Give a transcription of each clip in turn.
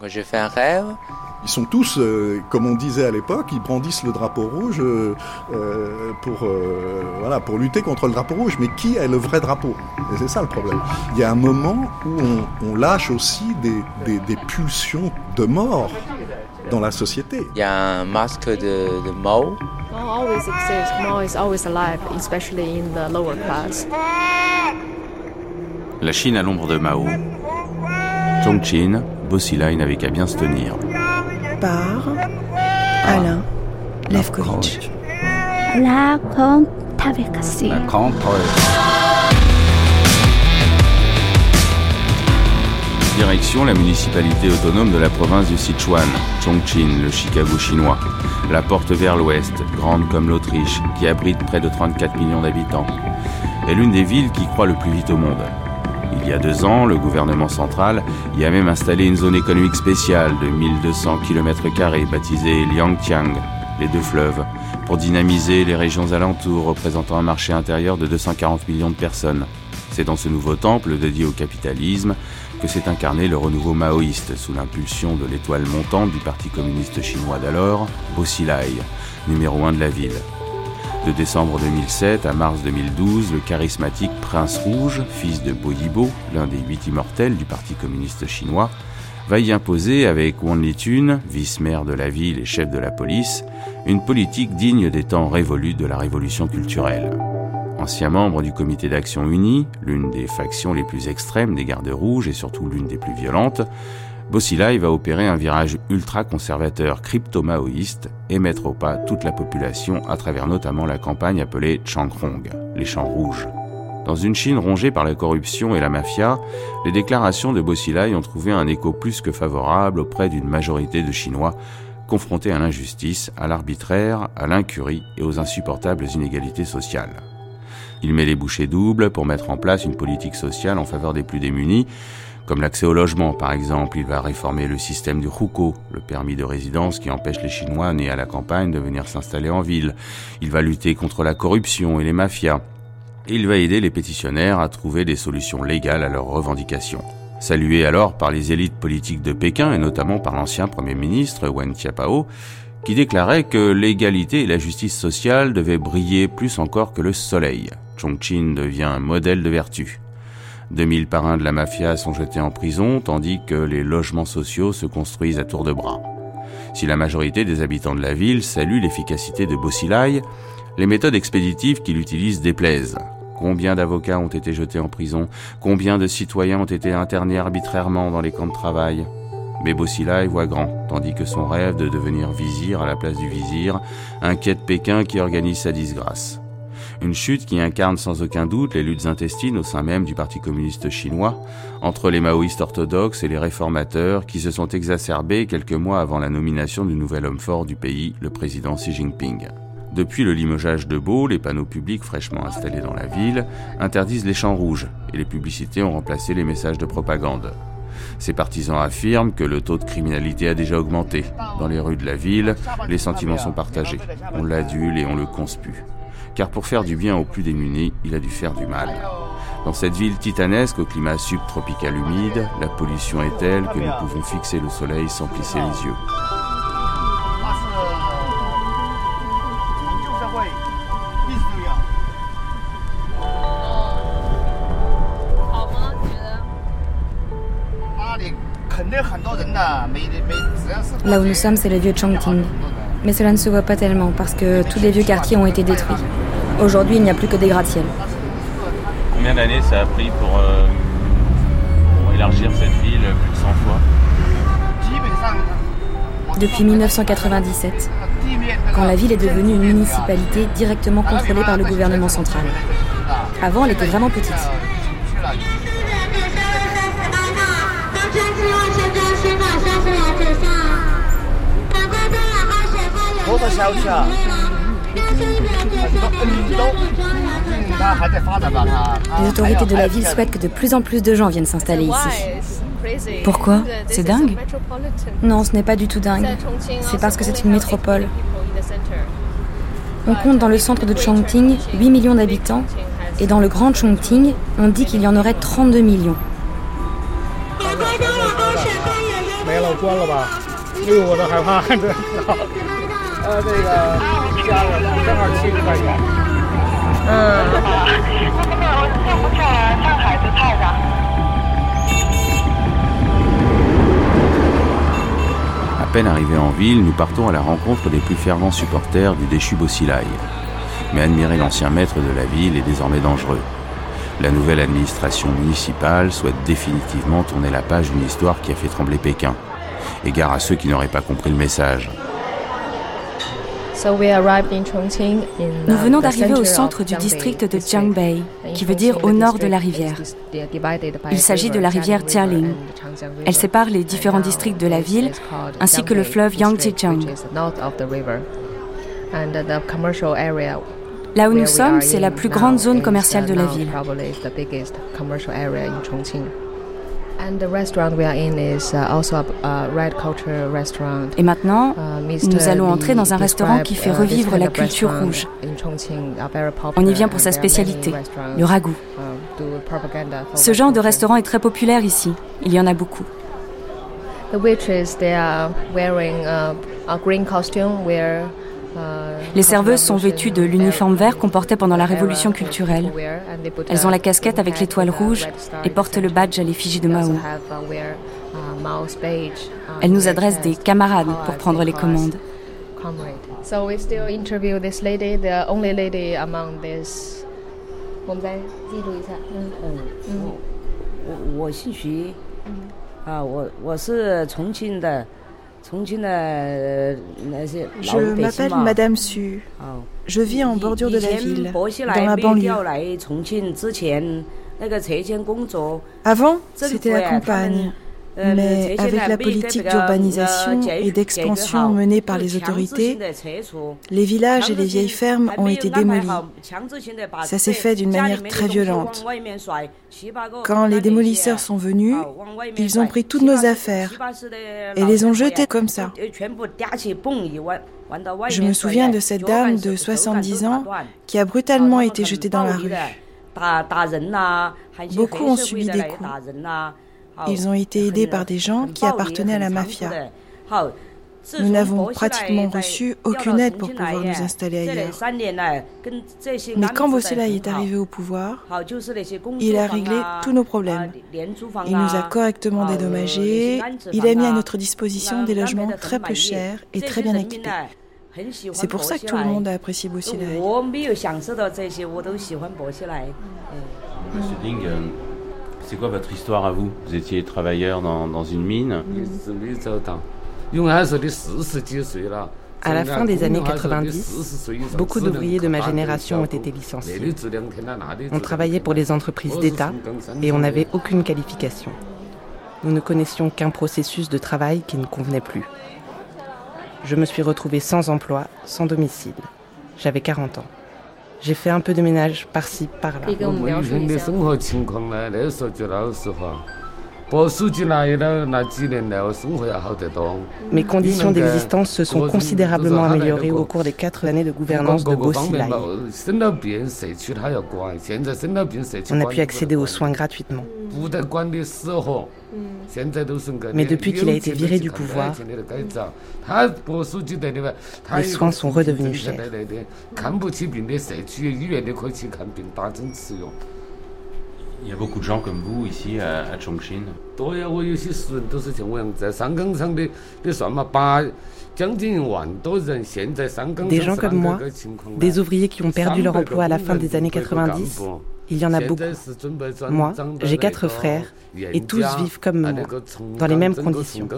Quand je fais un rêve, ils sont tous, euh, comme on disait à l'époque, ils brandissent le drapeau rouge euh, euh, pour, voilà, pour lutter contre le drapeau rouge. Mais qui est le vrai drapeau? Et c'est ça le problème. Il y a un moment où on, lâche aussi des, des, pulsions de mort dans la société. Il y a un masque de, de Mao. Mao always exists. Mao is always alive, especially in the lower class. La Chine à l'ombre de Mao. Chongqing, Bosilai n'avait qu'à bien se tenir par Alain Levkovitch. La Direction la municipalité autonome de la province du Sichuan, Chongqing, le Chicago chinois. La porte vers l'ouest, grande comme l'Autriche, qui abrite près de 34 millions d'habitants, est l'une des villes qui croît le plus vite au monde. Il y a deux ans, le gouvernement central y a même installé une zone économique spéciale de 1200 km baptisée Liangtiang, les deux fleuves, pour dynamiser les régions alentours représentant un marché intérieur de 240 millions de personnes. C'est dans ce nouveau temple dédié au capitalisme que s'est incarné le renouveau maoïste sous l'impulsion de l'étoile montante du Parti communiste chinois d'alors, Bo Xilai, numéro un de la ville. De décembre 2007 à mars 2012, le charismatique Prince Rouge, fils de Bo Yibo, l'un des huit immortels du Parti communiste chinois, va y imposer avec Wang Litun, vice-maire de la ville et chef de la police, une politique digne des temps révolus de la révolution culturelle. Ancien membre du comité d'action unie, l'une des factions les plus extrêmes des gardes rouges et surtout l'une des plus violentes, Bossilai va opérer un virage ultra-conservateur crypto-maoïste et mettre au pas toute la population à travers notamment la campagne appelée Changrong, les champs rouges. Dans une Chine rongée par la corruption et la mafia, les déclarations de Bossilai ont trouvé un écho plus que favorable auprès d'une majorité de Chinois confrontés à l'injustice, à l'arbitraire, à l'incurie et aux insupportables inégalités sociales. Il met les bouchées doubles pour mettre en place une politique sociale en faveur des plus démunis, comme l'accès au logement, par exemple, il va réformer le système du hukou, le permis de résidence qui empêche les Chinois nés à la campagne de venir s'installer en ville. Il va lutter contre la corruption et les mafias. Et il va aider les pétitionnaires à trouver des solutions légales à leurs revendications. Salué alors par les élites politiques de Pékin et notamment par l'ancien Premier ministre Wen Tiapao, qui déclarait que l'égalité et la justice sociale devaient briller plus encore que le soleil. Chongqing devient un modèle de vertu. 2000 parrains de la mafia sont jetés en prison, tandis que les logements sociaux se construisent à tour de bras. Si la majorité des habitants de la ville salue l'efficacité de Bossilai, les méthodes expéditives qu'il utilise déplaisent. Combien d'avocats ont été jetés en prison? Combien de citoyens ont été internés arbitrairement dans les camps de travail? Mais Bossilai voit grand, tandis que son rêve de devenir vizir à la place du vizir inquiète Pékin qui organise sa disgrâce. Une chute qui incarne sans aucun doute les luttes intestines au sein même du Parti communiste chinois, entre les maoïstes orthodoxes et les réformateurs qui se sont exacerbés quelques mois avant la nomination du nouvel homme fort du pays, le président Xi Jinping. Depuis le limogeage de Beau, les panneaux publics fraîchement installés dans la ville interdisent les champs rouges et les publicités ont remplacé les messages de propagande. Ces partisans affirment que le taux de criminalité a déjà augmenté. Dans les rues de la ville, les sentiments sont partagés. On l'adule et on le conspue car pour faire du bien aux plus démunis, il a dû faire du mal. Dans cette ville titanesque au climat subtropical humide, la pollution est telle que nous pouvons fixer le soleil sans plisser les yeux. Là où nous sommes, c'est le vieux Chongqing. Mais cela ne se voit pas tellement parce que tous les vieux quartiers ont été détruits. Aujourd'hui, il n'y a plus que des gratte-ciels. Combien d'années ça a pris pour, euh, élargir cette ville plus de 100 fois Depuis 1997, quand la ville est devenue une municipalité directement contrôlée par le gouvernement central. Avant, elle était vraiment petite. Les autorités de la ville souhaitent que de plus en plus de gens viennent s'installer ici. Pourquoi? C'est dingue? Non, ce n'est pas du tout dingue. C'est parce que c'est une métropole. On compte dans le centre de Chongqing 8 millions d'habitants et dans le grand Chongqing, on dit qu'il y en aurait 32 millions. À peine arrivés en ville, nous partons à la rencontre des plus fervents supporters du déchu Bossilai. Mais admirer l'ancien maître de la ville est désormais dangereux. La nouvelle administration municipale souhaite définitivement tourner la page d'une histoire qui a fait trembler Pékin. Égare à ceux qui n'auraient pas compris le message. Nous venons d'arriver au centre du district de Jiangbei, qui veut dire au nord de la rivière. Il s'agit de la rivière Jialing. Elle sépare les différents districts de la ville, ainsi que le fleuve Yangtze-Jiang. Là où nous sommes, c'est la plus grande zone commerciale de la ville. Et maintenant, nous allons entrer dans un restaurant qui fait revivre la culture rouge. On y vient pour sa spécialité, le ragoût. Ce genre de restaurant est très populaire ici. Il y en a beaucoup. Les serveuses sont vêtues de l'uniforme vert qu'on portait pendant la révolution culturelle. Elles ont la casquette avec l'étoile rouge et portent le badge à l'effigie de Mao. Elles nous adressent des camarades pour prendre les commandes. Je m'appelle Madame Su. Je vis en bordure de la ville, dans la banlieue. Avant, c'était la campagne. Mais avec la politique d'urbanisation et d'expansion menée par les autorités, les villages et les vieilles fermes ont été démolis. Ça s'est fait d'une manière très violente. Quand les démolisseurs sont venus, ils ont pris toutes nos affaires et les ont jetées comme ça. Je me souviens de cette dame de 70 ans qui a brutalement été jetée dans la rue. Beaucoup ont subi des coups. Ils ont été aidés par des gens qui appartenaient à la mafia. Nous n'avons pratiquement reçu aucune aide pour pouvoir nous installer ailleurs. Mais quand Bosselay est arrivé au pouvoir, il a réglé tous nos problèmes. Il nous a correctement dédommagés. Il a mis à notre disposition des logements très peu chers et très bien équipés. C'est pour ça que tout le monde a apprécié. Monsieur Ding, c'est quoi votre histoire à vous Vous étiez travailleur dans, une mine à la fin des années 90, beaucoup d'ouvriers de ma génération ont été licenciés. On travaillait pour les entreprises d'État et on n'avait aucune qualification. Nous ne connaissions qu'un processus de travail qui ne convenait plus. Je me suis retrouvée sans emploi, sans domicile. J'avais 40 ans. J'ai fait un peu de ménage par-ci, par-là. Mes conditions d'existence se sont considérablement améliorées au cours des quatre années de gouvernance de Bosilai. On a pu accéder aux soins gratuitement. Mais depuis qu'il a été viré du pouvoir, les soins sont redevenus chers. Il y a beaucoup de gens comme vous ici à, à Chongqing. Des gens comme moi, des ouvriers qui ont perdu leur emploi à la fin des années 90, il y en a beaucoup. Moi, j'ai quatre frères et tous vivent comme moi, dans les mêmes conditions.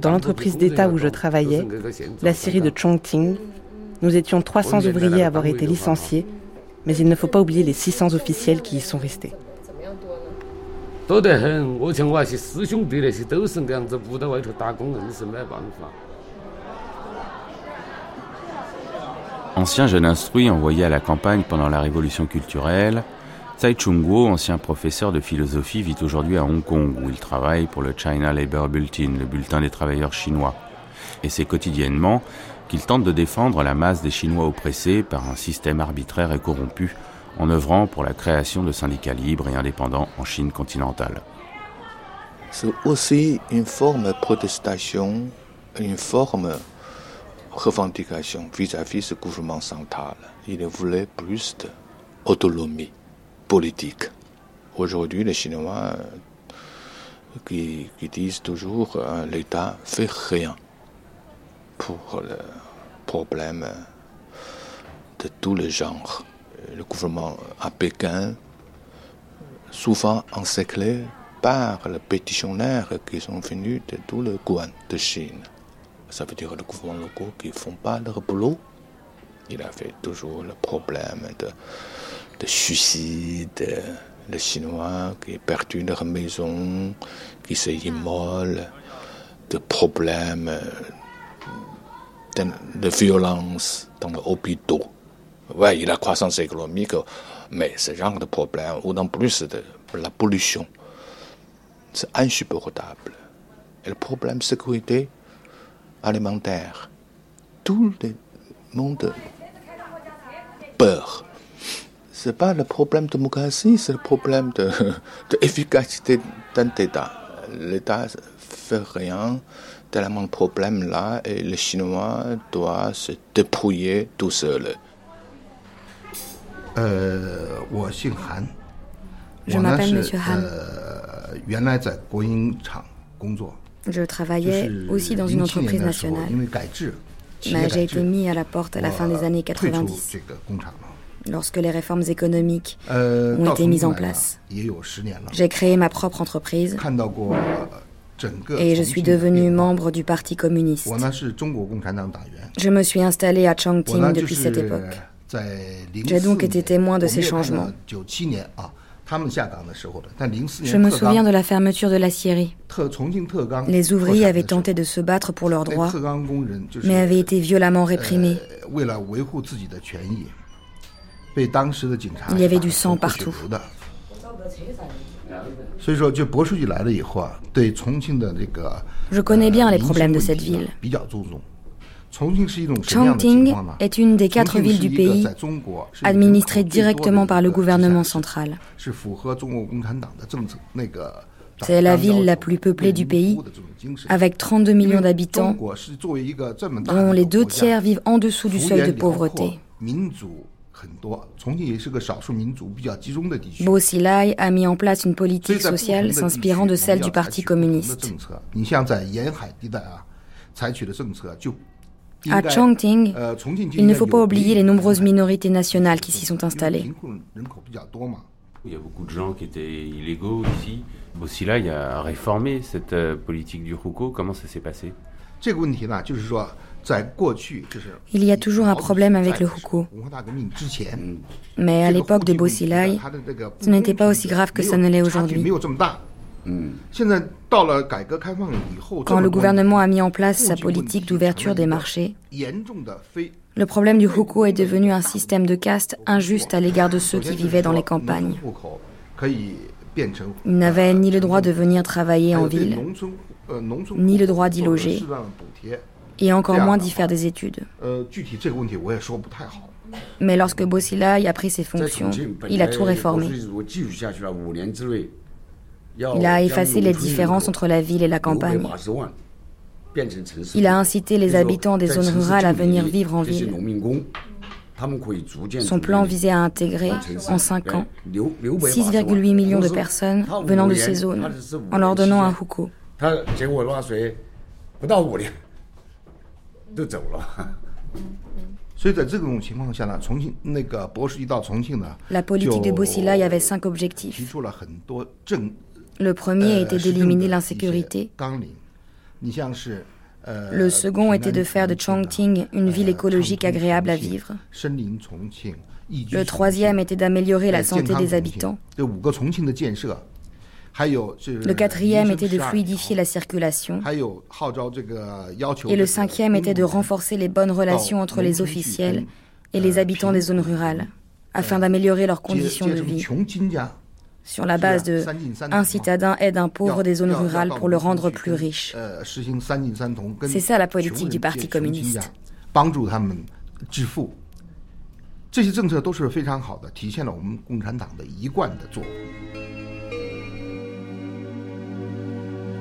Dans l'entreprise d'État où je travaillais, la Syrie de Chongqing, nous étions 300 ouvriers à avoir été licenciés, mais il ne faut pas oublier les 600 officiels qui y sont restés. Ancien jeune instruit envoyé à la campagne pendant la révolution culturelle, Tsai Chung-Guo, ancien professeur de philosophie, vit aujourd'hui à Hong Kong, où il travaille pour le China Labour Bulletin, le bulletin des travailleurs chinois. Et c'est quotidiennement qu'il tente de défendre la masse des Chinois oppressés par un système arbitraire et corrompu en œuvrant pour la création de syndicats libres et indépendants en Chine continentale. C'est aussi une forme de protestation, une forme de revendication vis-à-vis du gouvernement central. Il voulait plus d'autonomie politique. Aujourd'hui, les Chinois qui, disent toujours euh, l'État fait rien pour le problème de tous les genres. Le gouvernement à Pékin, souvent encerclé par les pétitionnaires qui sont venus de tous les coins de Chine. Ça veut dire le gouvernement locaux qui ne font pas leur boulot. Il a fait toujours le problème de, de suicide, les Chinois qui perdu leur maison, qui s'immolent, de problèmes de, de violence dans les hôpitaux. Oui, il y a la croissance économique, mais ce genre de problème, ou en plus de la pollution, c'est insupportable. Et le problème de sécurité alimentaire, tout le monde peur. Ce n'est pas le problème de démocratie, c'est le problème de, de efficacité d'un État. L'État fait rien tellement de problèmes là et les Chinois doivent se débrouiller tout seuls. Euh, Je m'appelle Monsieur Han. Je travaillais aussi dans une entreprise nationale. Mais j'ai été mis à la porte à la fin des années 90, lorsque les réformes économiques ont été mises en place. J'ai créé ma propre entreprise et je suis devenu membre du Parti communiste. Je me suis installé à Chongqing depuis cette époque. J'ai donc été témoin de ces changements. Je me souviens de la fermeture de l'acierie. Les ouvriers avaient tenté de se battre pour leurs droits, mais avaient été violemment réprimés. Il y avait du sang partout. Je connais bien les problèmes de cette ville. Chongqing est une des quatre villes du pays administrée directement par le gouvernement central. C'est la ville la plus peuplée du pays, avec 32 millions d'habitants, dont les deux tiers vivent en dessous du seuil de pauvreté. Bo Xilai a mis en place une politique sociale s'inspirant de celle du Parti communiste. À Chongqing, il ne faut pas oublier les nombreuses minorités nationales qui s'y sont installées. Il y a beaucoup de gens qui étaient illégaux ici. Xilai a réformé cette euh, politique du Hukou. Comment ça s'est passé? Il y a toujours un problème avec le hukou. Mais à l'époque de Bosilai, ce n'était pas aussi grave que ça ne l'est aujourd'hui. Quand le gouvernement a mis en place sa politique d'ouverture des marchés, le problème du hukou est devenu un système de caste injuste à l'égard de ceux qui vivaient dans les campagnes. Ils n'avaient ni le droit de venir travailler en ville, ni le droit d'y loger, et encore moins d'y faire des études. Mais lorsque Bosilai a pris ses fonctions, il a tout réformé. Il a effacé les différences entre la ville et la campagne. Il a incité les habitants des zones rurales à venir vivre en ville. Son plan visait à intégrer, en 5 ans, 6,8 millions de personnes venant de ces zones, en leur donnant un hukou. La politique de Bosilai avait cinq objectifs. Le premier était d'éliminer l'insécurité. Le second était de faire de Chongqing une ville écologique agréable à vivre. Le troisième était d'améliorer la santé des habitants. Le quatrième était de fluidifier la circulation. Et le cinquième était de renforcer les bonnes relations entre les officiels et les habitants des zones rurales, afin d'améliorer leurs conditions de vie. Sur la base de un citadin aide un pauvre des zones rurales pour le rendre plus riche. C'est ça la politique du Parti communiste.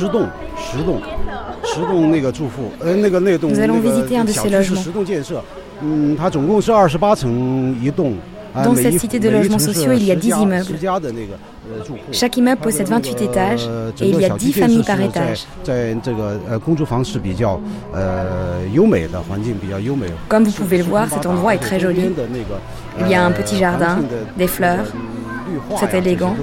帮助他们致富。这些政策都是非常好的，体现了我们共产党的一贯的作为。Nous allons visiter un de ces logements. Dans cette cité de logements sociaux, il y a 10 immeubles. Chaque immeuble possède 28 étages et il y a 10 familles par étage. Comme vous pouvez le voir, cet endroit est très joli. Il y a un petit jardin, des fleurs. C'est élégant.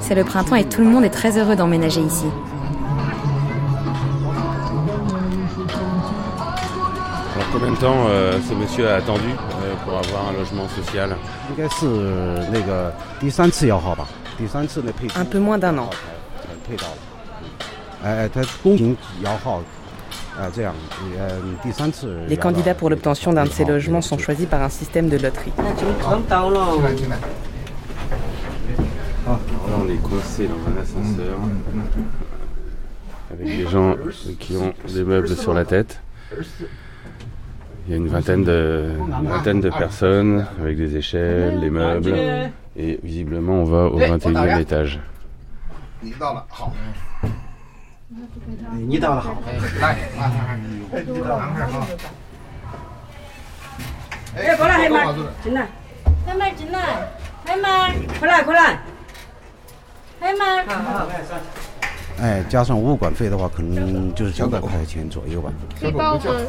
C'est le printemps et tout le monde est très heureux d'emménager ici. Alors combien de temps euh, ce monsieur a attendu euh, pour avoir un logement social? Un peu moins d'un an. Les candidats pour l'obtention d'un de ces logements sont choisis par un système de loterie. Là, on est coincé dans un ascenseur avec des gens qui ont des meubles sur la tête. Il y a une vingtaine de, une vingtaine de personnes avec des échelles, des meubles. Et visiblement, on va au 21e étage. 你到了好，来，你到了好。哎，过来，海妈，进来，海妈进来，海妈，快来快来，海妈。好好，哎，加上物管费的话，可能就是九百块钱左右吧。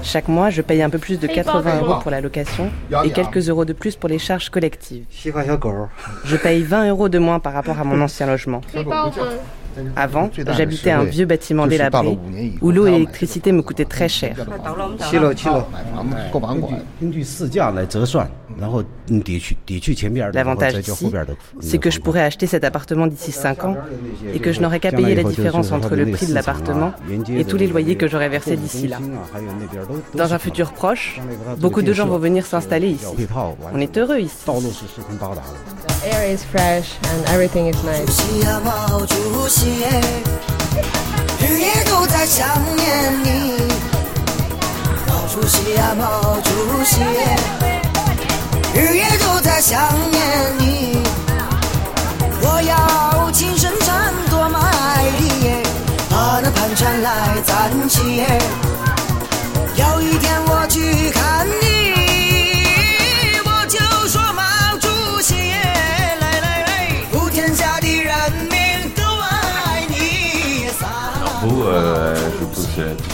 Chaque mois, je paye un peu plus de 80 euros pour la location et quelques euros de plus pour les charges collectives. Je paye 20 euros de moins par rapport à mon ancien logement. Avant, j'habitais un vieux bâtiment délabré où l'eau et l'électricité me coûtaient très cher. L'avantage ici, c'est que je pourrais acheter cet appartement d'ici 5 ans et que je n'aurais qu'à payer la différence entre le prix de l'appartement et tous les loyers que j'aurais versés d'ici là. Dans un futur proche, beaucoup de gens vont venir s'installer ici. On est heureux ici. air is fresh and everything is nice. 日夜都在想念你，毛主席啊毛主席，日夜都在想念你。我要亲身唱多么爱你，把那盘缠来攒起。有一天我去看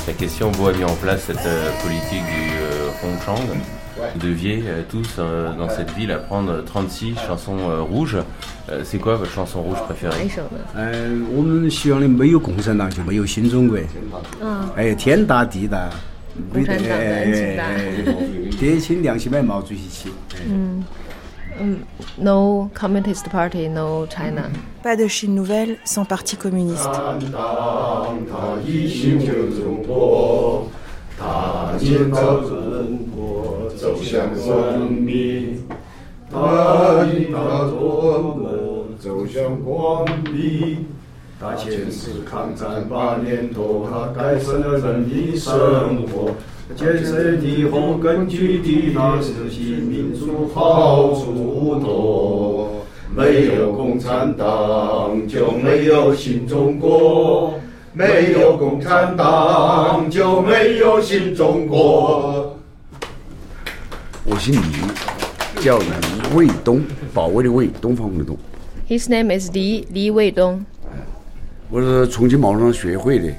la question, vous avez mis en place cette euh, politique du Hongchang. Vous deviez tous dans cette ville apprendre 36 chansons rouges. C'est quoi votre chanson rouge préférée? No Communist Party, no China. Pas de Chine nouvelle sans parti communiste. 建设的红根据地，那是新民主好，处多。没有共产党就没有新中国，没有共产党就没有新中国。我姓李，叫李卫东，保卫的卫，东方红的东。His name is Li Li Weidong。我是重庆毛东学会的。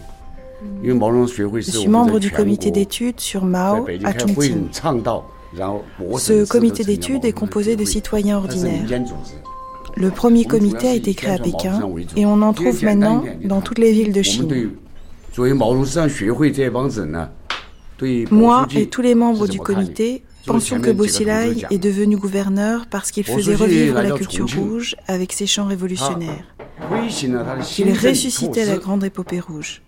Je suis membre du comité d'études sur Mao à Chongqing. Ce comité d'études est composé de citoyens ordinaires. Le premier comité a été créé à Pékin et on en trouve maintenant dans toutes les villes de Chine. Moi et tous les membres du comité pensons que Bosilai est devenu gouverneur parce qu'il faisait revivre la culture rouge avec ses chants révolutionnaires. Il ressuscitait la grande épopée rouge.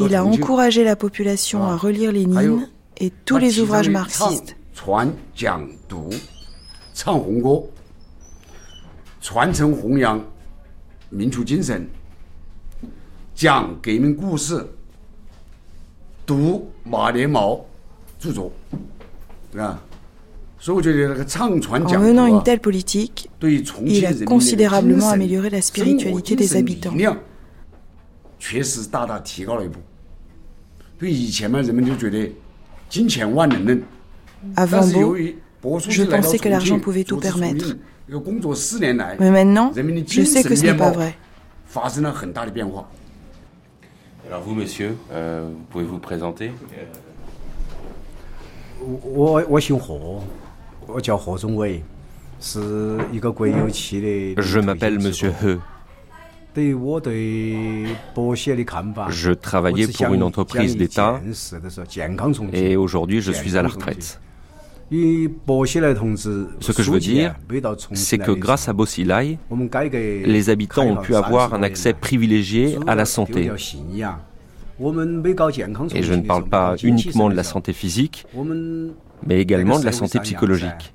Il a encouragé la population à relire Lénine et tous les ouvrages marxistes. En menant une telle politique, il a considérablement amélioré la spiritualité des habitants. Avant Beau, je pensais que l'argent pouvait tout permettre. Mais maintenant, je sais que ce n'est pas vrai. Alors vous, monsieur, euh, pouvez vous présenter Je m'appelle Monsieur He. Je travaillais pour une entreprise d'État et aujourd'hui je suis à la retraite. Ce que je veux dire, c'est que grâce à Bosilai, les habitants ont pu avoir un accès privilégié à la santé. Et je ne parle pas uniquement de la santé physique, mais également de la santé psychologique.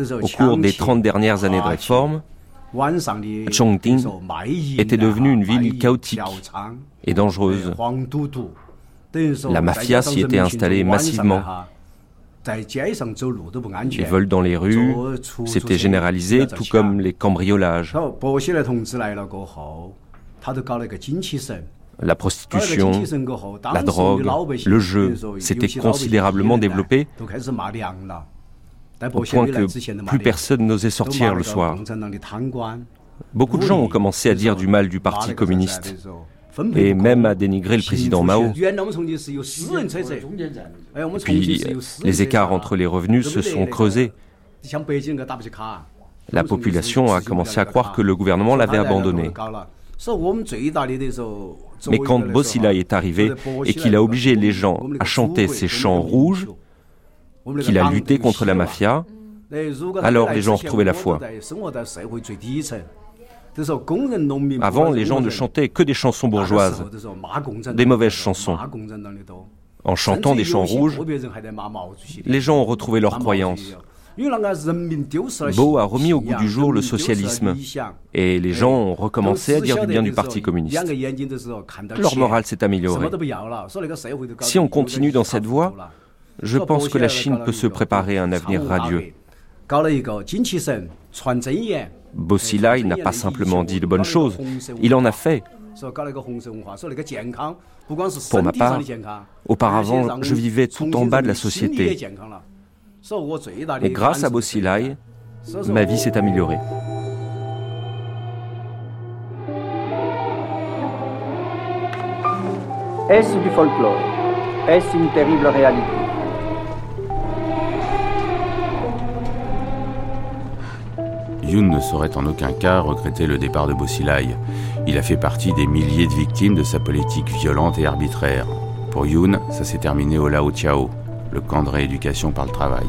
Au cours des 30 dernières années de réforme, Chongqing était devenue une ville chaotique et dangereuse. La mafia s'y était installée massivement. Les vols dans les rues s'étaient généralisés, tout comme les cambriolages. La prostitution, la drogue, le jeu s'étaient considérablement développés au point que plus personne n'osait sortir le soir. Beaucoup de gens ont commencé à dire du mal du Parti communiste. Et même à dénigrer le président Mao. Puis les écarts entre les revenus se sont creusés. La population a commencé à croire que le gouvernement l'avait abandonné. Mais quand Bossila est arrivé et qu'il a obligé les gens à chanter ses chants rouges, qu'il a lutté contre la mafia, alors les gens ont retrouvé la foi. Avant, les gens ne chantaient que des chansons bourgeoises, des mauvaises chansons. En chantant des chants rouges, les gens ont retrouvé leur croyance. Beau a remis au goût du jour le socialisme et les gens ont recommencé à dire du bien du Parti communiste. Leur morale s'est améliorée. Si on continue dans cette voie, je pense que la Chine peut se préparer à un avenir radieux. Bosilai n'a pas simplement dit de bonnes choses, il en a fait. Pour ma part, auparavant, je vivais tout en bas de la société. Et grâce à Bosilai, ma vie s'est améliorée. Est-ce du folklore? Est-ce une terrible réalité? Yoon ne saurait en aucun cas regretter le départ de Bosilai. Il a fait partie des milliers de victimes de sa politique violente et arbitraire. Pour Yoon, ça s'est terminé au Lao Tiao, le camp de rééducation par le travail.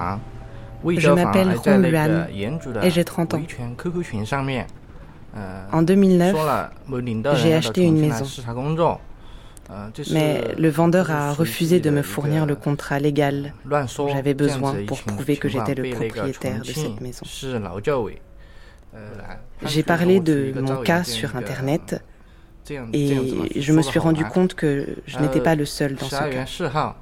Je m'appelle Hong Yuan et j'ai 30 ans. En 2009, j'ai acheté une maison. Mais le vendeur a refusé de me fournir le contrat légal dont j'avais besoin pour prouver que j'étais le propriétaire de cette maison. J'ai parlé de mon cas sur Internet et je me suis rendu compte que je n'étais pas le seul dans ce cas.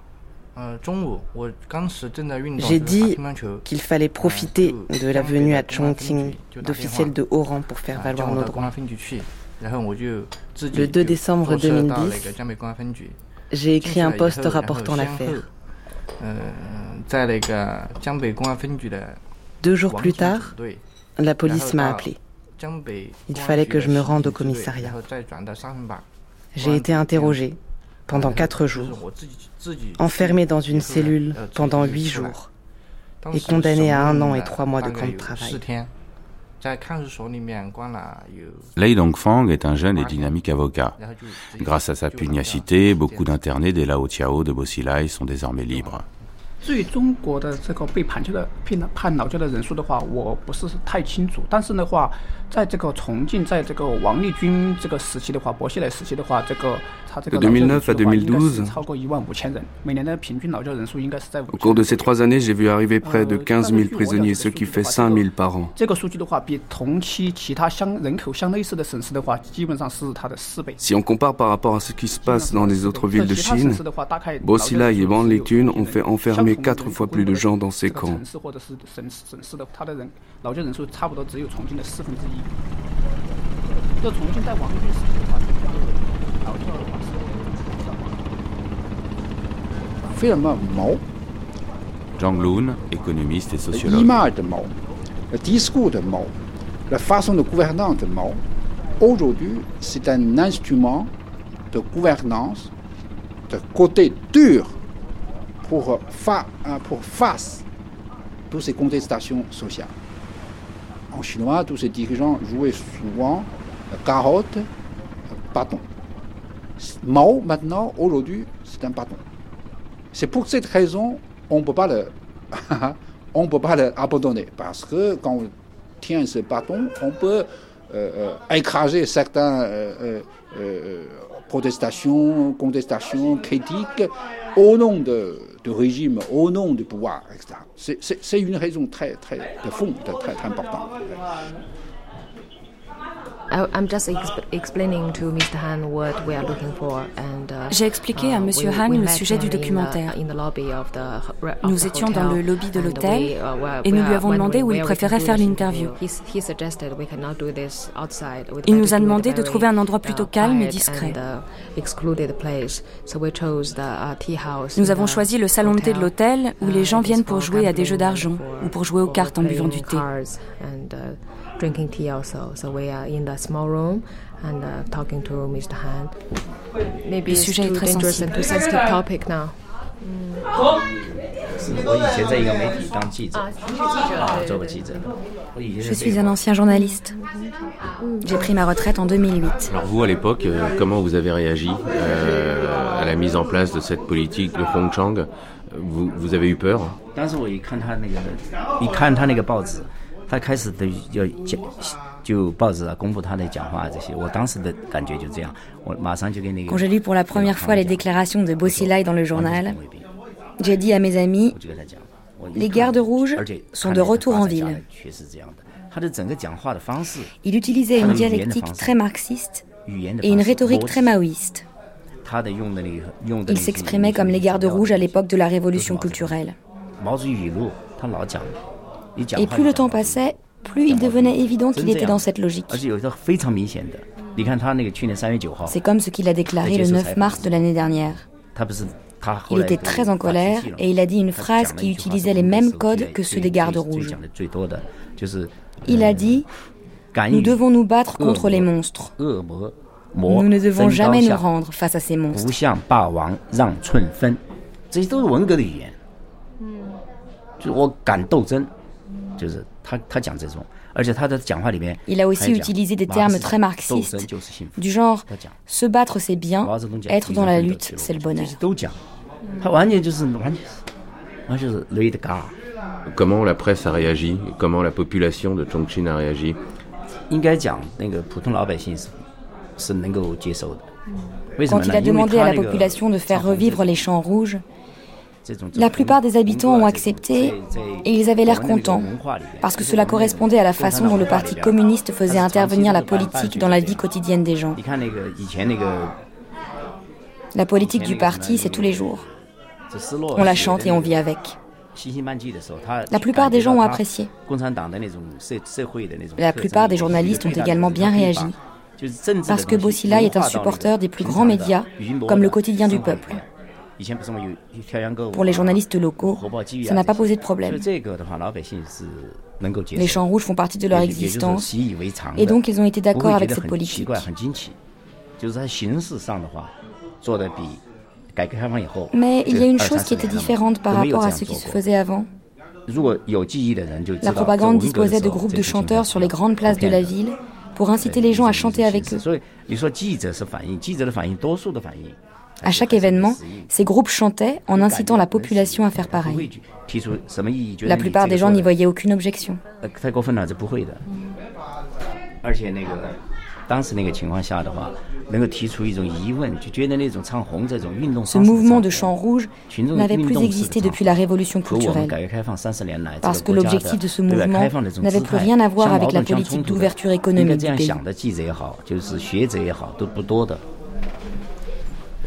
J'ai dit qu'il fallait profiter de la venue à Chongqing d'officiels de haut rang pour faire valoir nos droits. Le 2 décembre 2010, j'ai écrit un poste rapportant l'affaire. Deux jours plus tard, la police m'a appelé. Il fallait que je me rende au commissariat. J'ai été interrogé pendant quatre jours, enfermé dans une cellule pendant huit jours et condamné à un an et trois mois de camp de travail. Lei Dongfang est un jeune et dynamique avocat. Grâce à sa pugnacité, beaucoup d'internés des Lao Tiao de Bosilai sont désormais libres. De 2009 à 2012, au cours de ces trois années, j'ai vu arriver près de 15 000 prisonniers, ce qui fait 5 000 par an. Si on compare par rapport à ce qui se passe dans les autres villes de Chine, Bosilai et Banlitun ont fait enfermer quatre fois plus de gens dans ces camps. Zhang Lun, économiste et sociologue. L'image de Mao, le discours de Mao, la façon de gouverner de Mao, aujourd'hui, c'est un instrument de gouvernance de côté dur pour, fa pour face toutes ces contestations sociales. En chinois, tous ces dirigeants jouaient souvent carotte, bâton. Mao, maintenant, aujourd'hui, c'est un bâton. C'est pour cette raison on ne peut peut pas l'abandonner parce que quand on tient ce bâton, on peut euh, euh écraser certaines euh, protestations, contestations, critiques au nom de régime, au nom du pouvoir, etc. C'est une raison très, très de fond, très, très importante. J'ai expliqué à uh, Monsieur Han le sujet du documentaire. Nous étions dans le lobby de l'hôtel uh, et nous lui avons demandé où il préférait faire l'interview. Il nous a demandé de trouver un endroit plutôt calme et discret. Uh, nous avons choisi le salon de thé de l'hôtel où les gens viennent pour jouer à des jeux d'argent ou pour jouer aux cartes en buvant du thé. Drinking tea also. So we are in the small room and uh, talking to Mr. Han. Maybe it's too dangerous and too sensitive topic now. Je suis un ancien journaliste. J'ai pris ma retraite en 2008. Alors vous, à l'époque, euh, comment vous avez réagi euh, à la mise en place de cette politique de Hong Chang vous, vous avez eu peur Quand j'ai lu pour la première fois les déclarations de Bosilai dans le journal, j'ai dit à mes amis les gardes rouges sont de retour en ville. Il utilisait une dialectique très marxiste et une rhétorique très maoïste. Il s'exprimait comme les gardes rouges à l'époque de la révolution culturelle. Et plus le temps passait, plus il devenait évident qu'il était dans cette logique. C'est comme ce qu'il a déclaré le 9 mars de l'année dernière. Il était très en colère et il a dit une phrase qui utilisait les mêmes codes que ceux des gardes rouges. Il a dit Nous devons nous battre contre les monstres. Nous ne devons jamais nous rendre face à ces monstres. Il a aussi utilisé des termes très marxistes, du genre se battre c'est bien, être dans la lutte c'est le bonheur. Comment la presse a réagi Comment la population de Chongqing a réagi？Quand il a demandé à la population de faire revivre les champs rouges, la plupart des habitants ont accepté et ils avaient l'air contents parce que cela correspondait à la façon dont le Parti communiste faisait intervenir la politique dans la vie quotidienne des gens. La politique du parti, c'est tous les jours. On la chante et on vit avec. La plupart des gens ont apprécié. La plupart des journalistes ont également bien réagi. Parce que Bossilai est un supporter des plus grands médias, comme le quotidien du peuple. Pour les journalistes locaux, ça n'a pas posé de problème. Les champs rouges font partie de leur existence, et donc ils ont été d'accord avec cette politique. Mais il y a une chose qui était différente par rapport à ce qui se faisait avant. La propagande disposait de groupes de chanteurs sur les grandes places de la ville pour inciter les gens à chanter avec eux. À chaque événement, ces groupes chantaient en incitant la population à faire pareil. La plupart des gens n'y voyaient aucune objection. Ce mouvement de chant rouge n'avait plus existé depuis la révolution culturelle, parce que l'objectif de ce mouvement n'avait plus rien à voir avec la politique d'ouverture économique du pays.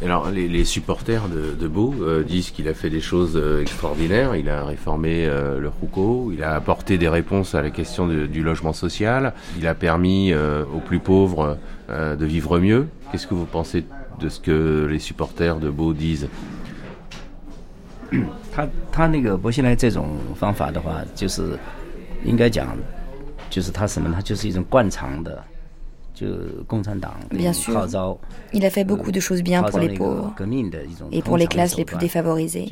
Alors, les, supporters de, de Beau euh, disent qu'il a fait des choses euh, extraordinaires. Il a réformé euh, le Roucault, il a apporté des réponses à la question du logement social, il a permis aux plus pauvres de vivre mieux. Qu'est-ce que vous pensez de ce que les supporters de Beau disent 他他那个薄熙来这种方法的话，就是应该讲，就是他什么？他就是一种惯常的。 Bien sûr, il a fait beaucoup de choses bien pour les pauvres et pour les classes les plus défavorisées.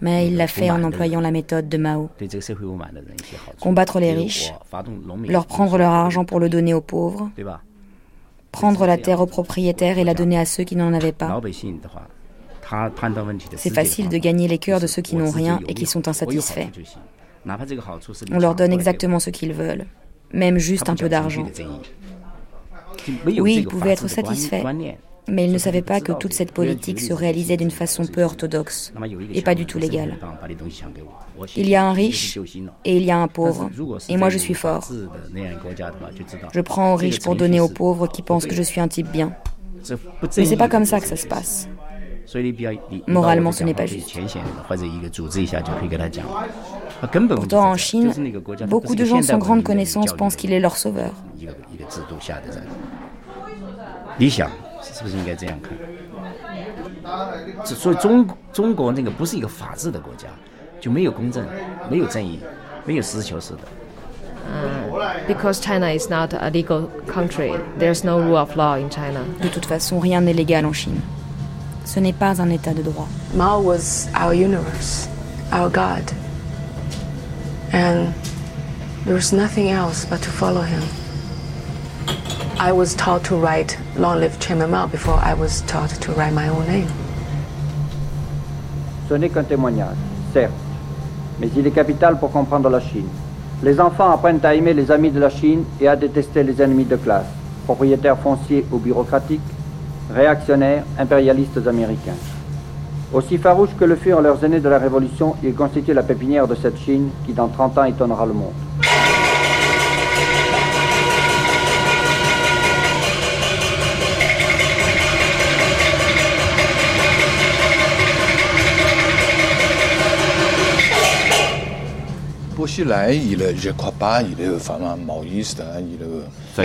Mais il l'a fait en employant la méthode de Mao. Combattre les riches, leur prendre leur argent pour le donner aux pauvres, prendre la terre aux propriétaires et la donner à ceux qui n'en avaient pas. C'est facile de gagner les cœurs de ceux qui n'ont rien et qui sont insatisfaits. On leur donne exactement ce qu'ils veulent, même juste un peu d'argent. Oui, il pouvait être satisfait, mais il ne savait pas que toute cette politique se réalisait d'une façon peu orthodoxe et pas du tout légale. Il y a un riche et il y a un pauvre, et moi je suis fort. Je prends aux riches pour donner aux pauvres qui pensent que je suis un type bien. Mais c'est pas comme ça que ça se passe. Moralement, ce n'est pas juste. Ah, Pourtant, en Chine, beaucoup de gens sans grande connaissance pensent qu'il est leur sauveur. Because China is not a legal country, there's no rule of law in China. De toute façon, rien n'est légal en Chine. Ce n'est pas un état de droit. Mao was our universe, our God. And there was nothing else but to follow him. I was taught to write Long Live Chairman Mao before I was taught to write my own name. Ce n'est qu'un témoignage, certes, mais il est capital pour comprendre la Chine. Les enfants apprennent à aimer les amis de la Chine et à détester les ennemis de classe, propriétaires fonciers ou bureaucratiques, réactionnaires, impérialistes américains. Aussi farouches que le furent leurs aînés de la Révolution, ils constituent la pépinière de cette Chine qui dans 30 ans étonnera le monde. il, je ne crois pas, il est vraiment maoïste. Hein, il,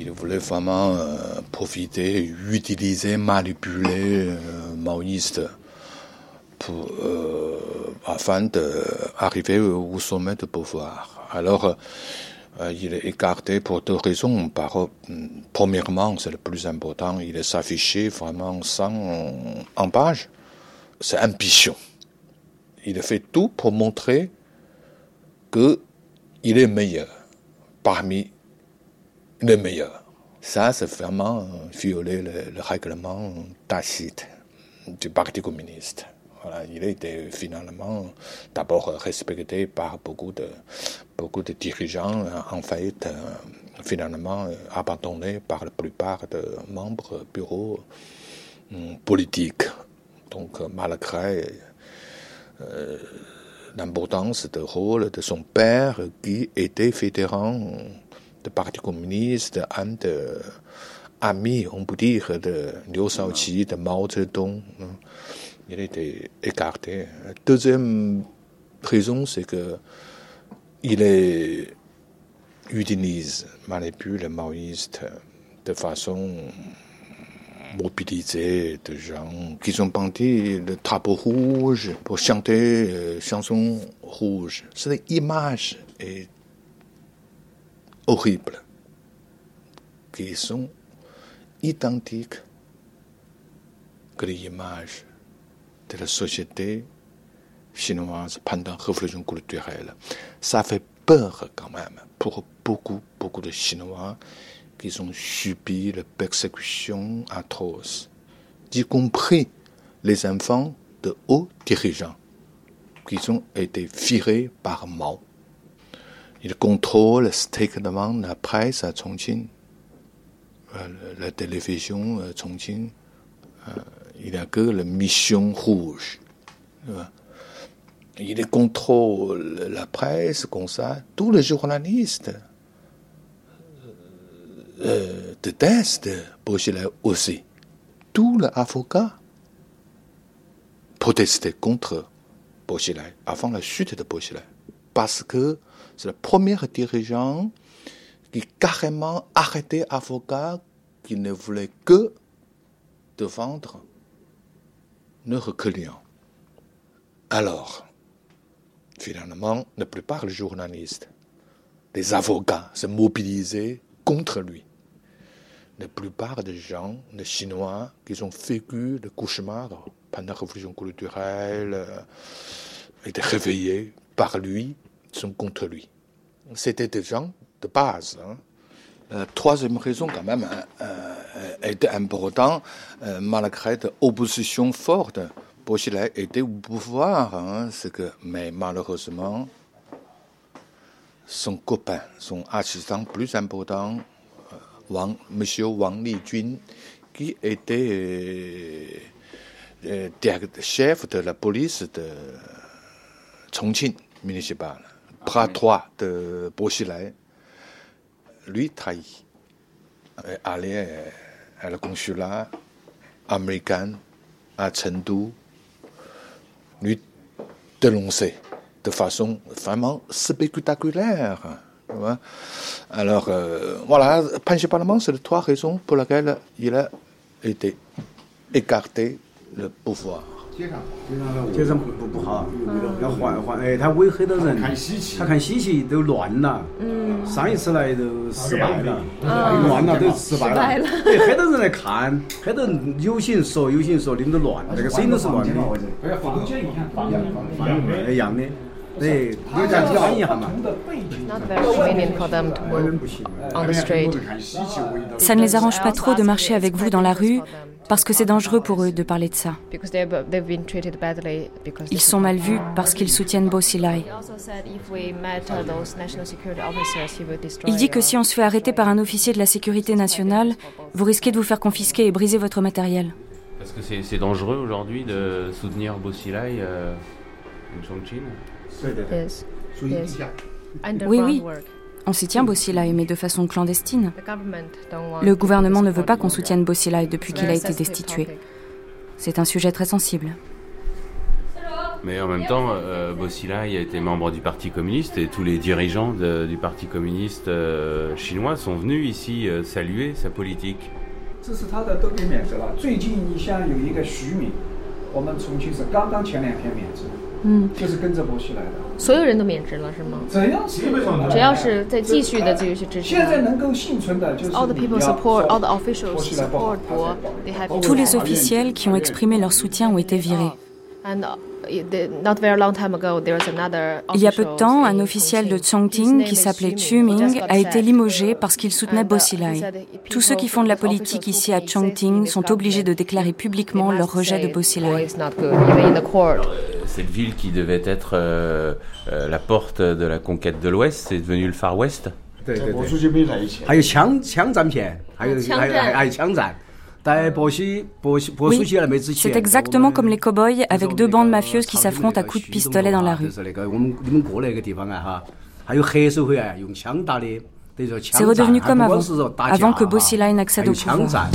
il, voulait vraiment euh, profiter, utiliser, manipuler euh, maoïste euh, afin d'arriver au sommet de pouvoir. Alors, il est écarté pour deux raisons. Par, premièrement, c'est le plus important, il est vraiment sans page. C'est ambition. Il fait tout pour montrer qu'il est meilleur parmi les meilleurs. Ça, c'est vraiment violer le, règlement tacite du Parti communiste. Il était finalement d'abord respecté par beaucoup de, beaucoup de dirigeants, en fait, finalement abandonné par la plupart des membres du bureau hum, politique. Donc, malgré euh, l'importance du rôle de son père qui était fédérant du Parti communiste, un ami, on peut dire, de Liu Shaoqi, de Mao Zedong. Il été écarté. Deuxième raison, c'est que il est, utilise, manipule les maoïstes de façon mobilisée de gens qui ont bandé le drapeau rouge pour chanter euh, chansons rouges. Cette image est horrible, qui sont identiques que les images la société chinoise pendant la révolution culturelle. Ça fait peur quand même pour beaucoup, beaucoup de Chinois qui ont subi la persécution atroce, y compris les enfants de hauts dirigeants qui ont été virés par Mao. Il contrôle strictement la presse à Chongqing, euh, la télévision à Chongqing. Euh, il n'y a que la mission rouge. Il contrôle la presse comme ça. Tous les journalistes euh, détestent Bochilai aussi. Tous les avocats protestaient contre Bochilai avant la chute de Bochilai. Parce que c'est le premier dirigeant qui carrément arrêté avocat qui ne voulait que défendre nos clients. Alors, finalement, la plupart des journalistes, des avocats se mobilisaient contre lui. La plupart des gens, les Chinois, qui ont vécu le cauchemar pendant la révolution culturelle, euh, étaient réveillés par lui, sont contre lui. C'était des gens de base. Hein. La troisième raison, quand même, hein, euh, était importante, euh, malgré l'opposition forte. Bochilai était au pouvoir, hein, que, mais malheureusement, son copain, son assistant plus important, euh, Wang, M. Wang Lijun, qui était chef de la police de Chongqing municipal, bras droit de Bochilai, lui trahit. Aller à la consulat américain à Chengdu, lui dénoncer de façon vraiment spectaculaire. Alors, euh, voilà, principalement, c'est les trois raisons pour lesquelles il a été écarté le pouvoir. 街上，街上不不不好，要换换。哎，他围黑的人，他看稀奇都乱了。嗯。上一次来都失败了，乱了都失败了。对，很多人来看，很多人有些人说，有些人说你们都乱，这个声音都是乱的。一样的。对，你。再讲一下嘛。Ça ne les arrange pas trop de marcher avec vous dans la rue parce que c'est dangereux pour eux de parler de ça. Ils sont mal vus parce qu'ils soutiennent Bo Xilai. Il dit que si on se fait arrêter par un officier de la sécurité nationale, vous risquez de vous faire confisquer et briser votre matériel. Parce que c'est dangereux aujourd'hui de soutenir Bo Xilai euh, en Chongqing Oui, oui. On s'y tient Bossilai, mais de façon clandestine. Le gouvernement ne veut pas qu'on soutienne Bossilai depuis qu'il a été destitué. C'est un sujet très sensible. Mais en même temps, euh, a été membre du Parti communiste et tous les dirigeants du Parti communiste euh, chinois sont venus ici euh, saluer sa politique. 嗯，就是跟着波西来的。所有人都免职了，是吗？只要基本上，只要是在继续的继续支持。现在能够幸存的就是 all the people support, all the officials support 博。Tous les officiels qui ont exprimé leur soutien ont été virés. il y a peu de temps, un officiel de Chongqing qui s'appelait Chu Ming a été limogé parce qu'il soutenait Bo Xilai. Tous ceux qui font de la politique ici à Chongqing sont obligés de déclarer publiquement leur rejet de Bo Xilai. cette ville qui devait être euh, euh, la porte de la conquête de l'Ouest, c'est devenu le Far West? C'est exactement comme les cow-boys avec deux bandes mafieuses qui s'affrontent à coups de pistolet dans la rue. C'est redevenu comme avant, avant que Bossila n'accède au pouvoir.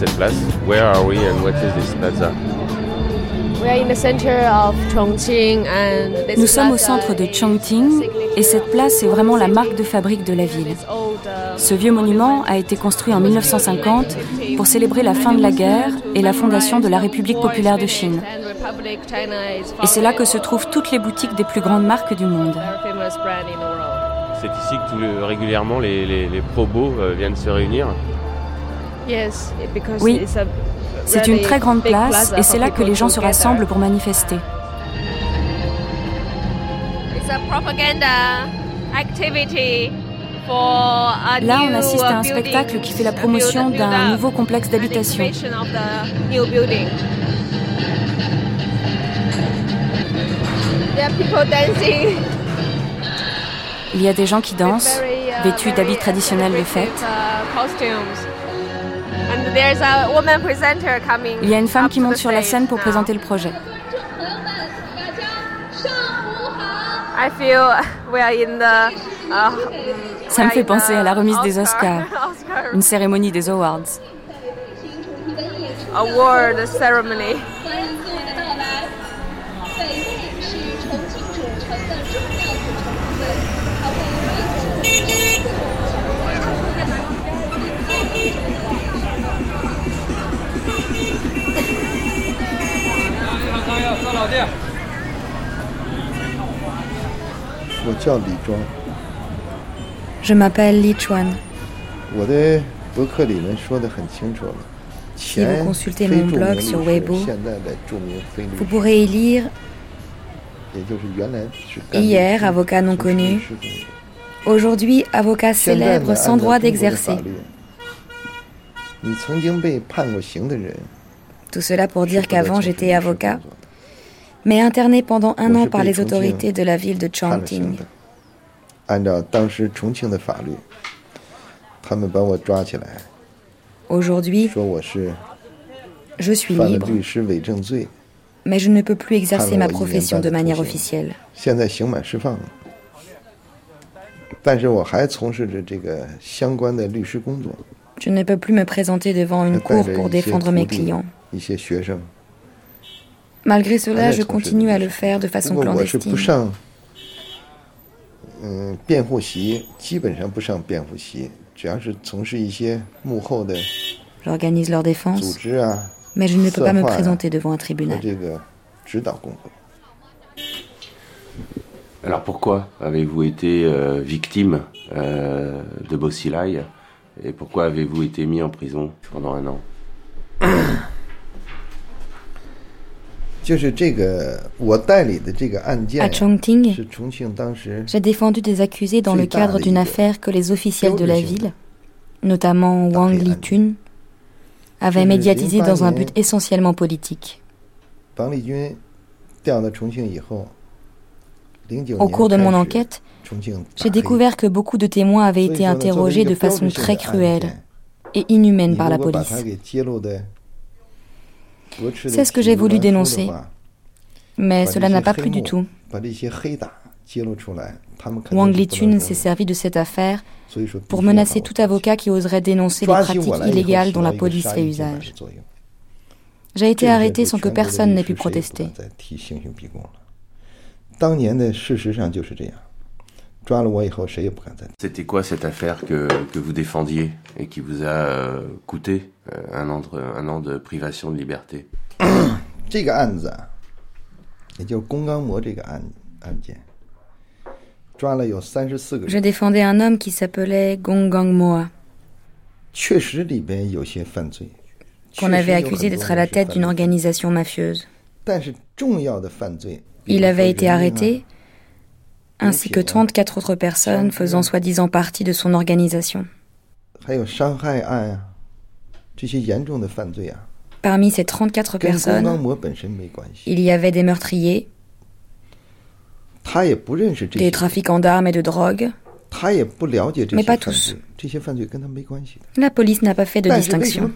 Cette place Where are we and what is this plaza? Nous sommes au centre de Chongqing et cette place est vraiment la marque de fabrique de la ville. Ce vieux monument a été construit en 1950 pour célébrer la fin de la guerre et la fondation de la République populaire de Chine. Et c'est là que se trouvent toutes les boutiques des plus grandes marques du monde. C'est ici que régulièrement les, les, les probos euh, viennent se réunir Oui, c'est une très grande place et c'est là que les gens se rassemblent pour manifester. Là, on assiste à un spectacle qui fait la promotion d'un nouveau complexe d'habitation. Il y a des gens qui dansent, uh, vêtus d'habits traditionnels de fête. Il y a une femme qui monte sur la scène pour présenter le projet. Uh, Ça me fait penser à la remise des Oscars, une cérémonie des awards. Award ceremony. Je m'appelle Li Chuan. Si vous consultez mon blog sur Weibo, vous pourrez y lire Hier, avocat non connu. Aujourd'hui, avocat célèbre sans droit d'exercer. Tout cela pour dire qu'avant j'étais avocat, mais interné pendant un an par les autorités de la ville de Chongqing. Aujourd'hui, je suis libre, mais je ne peux plus exercer ma profession de manière officielle. Je ne peux plus me présenter devant une cour pour défendre mes clients. Malgré cela, je continue à le faire de façon clandestine. J'organise leur défense, mais je ne peux pas me présenter devant un tribunal. Alors pourquoi avez-vous été euh, victime euh, de Bossilai et pourquoi avez-vous été mis en prison pendant un an À Chongqing, j'ai défendu des accusés dans le cadre d'une affaire que les officiels de la ville, notamment Wang Litun, avaient médiatisée dans un but essentiellement politique. Au cours de mon enquête, j'ai découvert que beaucoup de témoins avaient été interrogés de façon très cruelle et inhumaine par la police. C'est ce que j'ai voulu dénoncer. Mais cela n'a pas plu du tout. Wang Litun s'est servi de cette affaire pour menacer tout avocat qui oserait dénoncer les pratiques illégales dont la police fait usage. J'ai été arrêté sans que personne n'ait pu protester. C'était quoi cette affaire que, que, vous défendiez et qui vous a euh, coûté euh, un, an de, un an de privation de liberté Je défendais un homme qui s'appelait Gong Gang Moa, qu'on avait accusé d'être à la tête d'une organisation mafieuse. Il avait été arrêté ainsi que 34 autres personnes faisant soi-disant partie de son organisation. Parmi ces 34 personnes, il y avait des meurtriers, des trafiquants d'armes et de drogue, mais pas tous. La police n'a pas fait de distinction.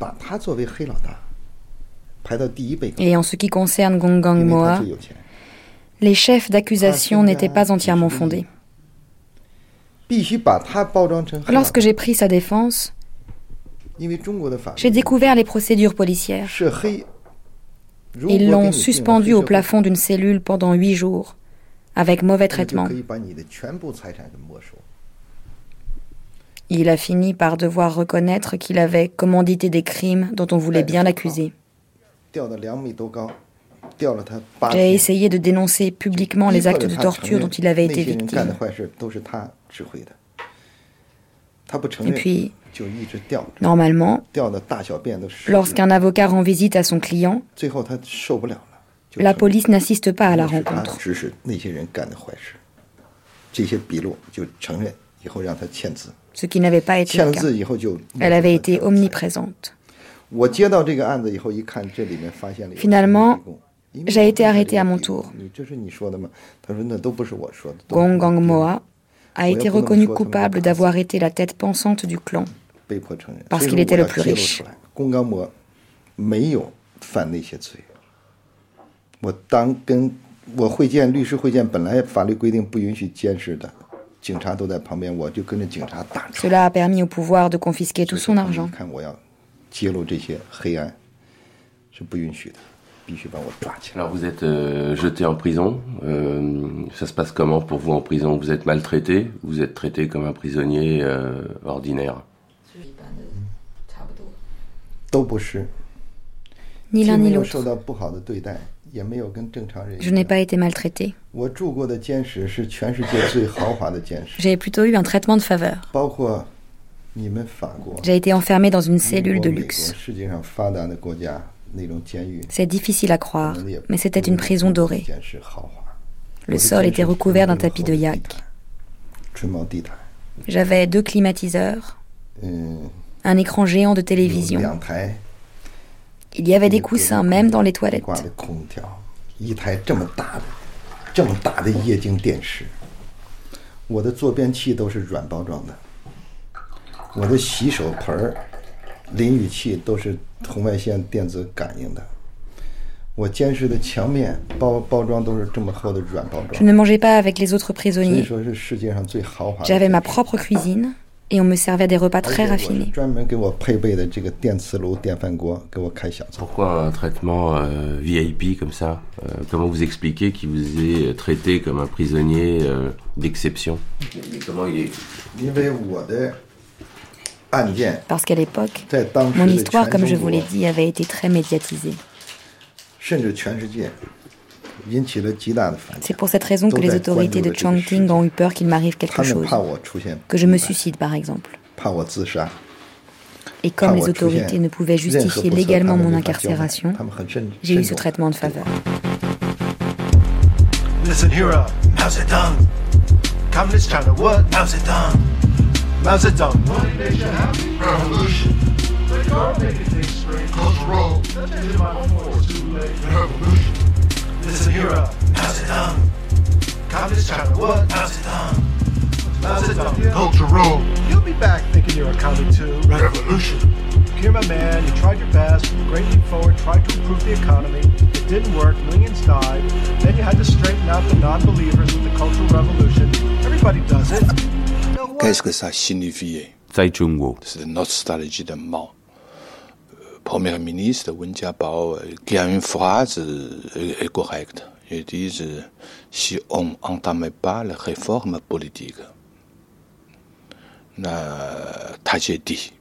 Et en ce qui concerne Gong Gang Moa, les chefs d'accusation n'étaient pas entièrement fondés. Lorsque j'ai pris sa défense, J'ai découvert les procédures policières. Ils l'ont suspendu au plafond d'une cellule pendant huit jours, avec mauvais traitement. Il a fini par devoir reconnaître qu'il avait commandité des crimes dont on voulait bien l'accuser. J'ai essayé de dénoncer publiquement les actes de torture dont il avait été victime. Et puis, normalement, lorsqu'un avocat rend visite à son client, la police n'assiste pas à la rencontre. Ce qui n'avait pas été le cas. Elle avait été omniprésente. Finalement, j'ai été arrêté à mon tour. Gong Moa a été reconnu coupable d'avoir été la tête pensante du clan parce qu'il était le plus riche. Cela a permis au pouvoir de confisquer tout son argent. Alors vous êtes euh, jeté en prison. Euh, ça se passe comment pour vous en prison? Vous êtes maltraité? Vous êtes traité comme un prisonnier euh, ordinaire? Ni l'un ni l'autre. Je n'ai pas été maltraité. J'ai plutôt eu un traitement de faveur. J'ai été enfermé dans une cellule de luxe. C'est difficile à croire, mais c'était une prison dorée. Le sol était recouvert d'un tapis de yak. J'avais deux climatiseurs, un écran géant de télévision. Il y avait des coussins même dans les toilettes. Je ne mangeais pas avec les autres prisonniers. J'avais ma propre cuisine et on me servait des repas très raffinés. Pourquoi un traitement euh, VIP comme ça euh, Comment vous expliquez qu'il vous est traité comme un prisonnier euh, d'exception? Comment il est? Parce qu'à l'époque, mon histoire, comme je vous l'ai dit, avait été très médiatisée. C'est pour cette raison que les autorités de Chongqing ont eu peur qu'il m'arrive quelque chose, que je me suicide par exemple. Et comme les autorités ne pouvaient justifier légalement mon incarcération, j'ai eu ce traitement de faveur. Mao Zedong. One nation happy revolution. Let go, making things straight. Cultural. That's in my force. Too late. Revolution. Listen Mao Zedong. Communist China, what? Mao Zedong. Mao Zedong. Cultural. You'll be back thinking you're accounting to revolution. Here, my man, you tried your best, great leap forward, tried to improve the economy. It didn't work, millions died. Then you had to straighten out the non-believers with the Cultural Revolution. Everybody does it. Qu'est-ce que ça signifiait C'est la nostalgie de Mao. Premier ministre Wen Jiabao, qui a une phrase est correcte. Il dit si on n'entamait pas la réforme politique, la tragédie,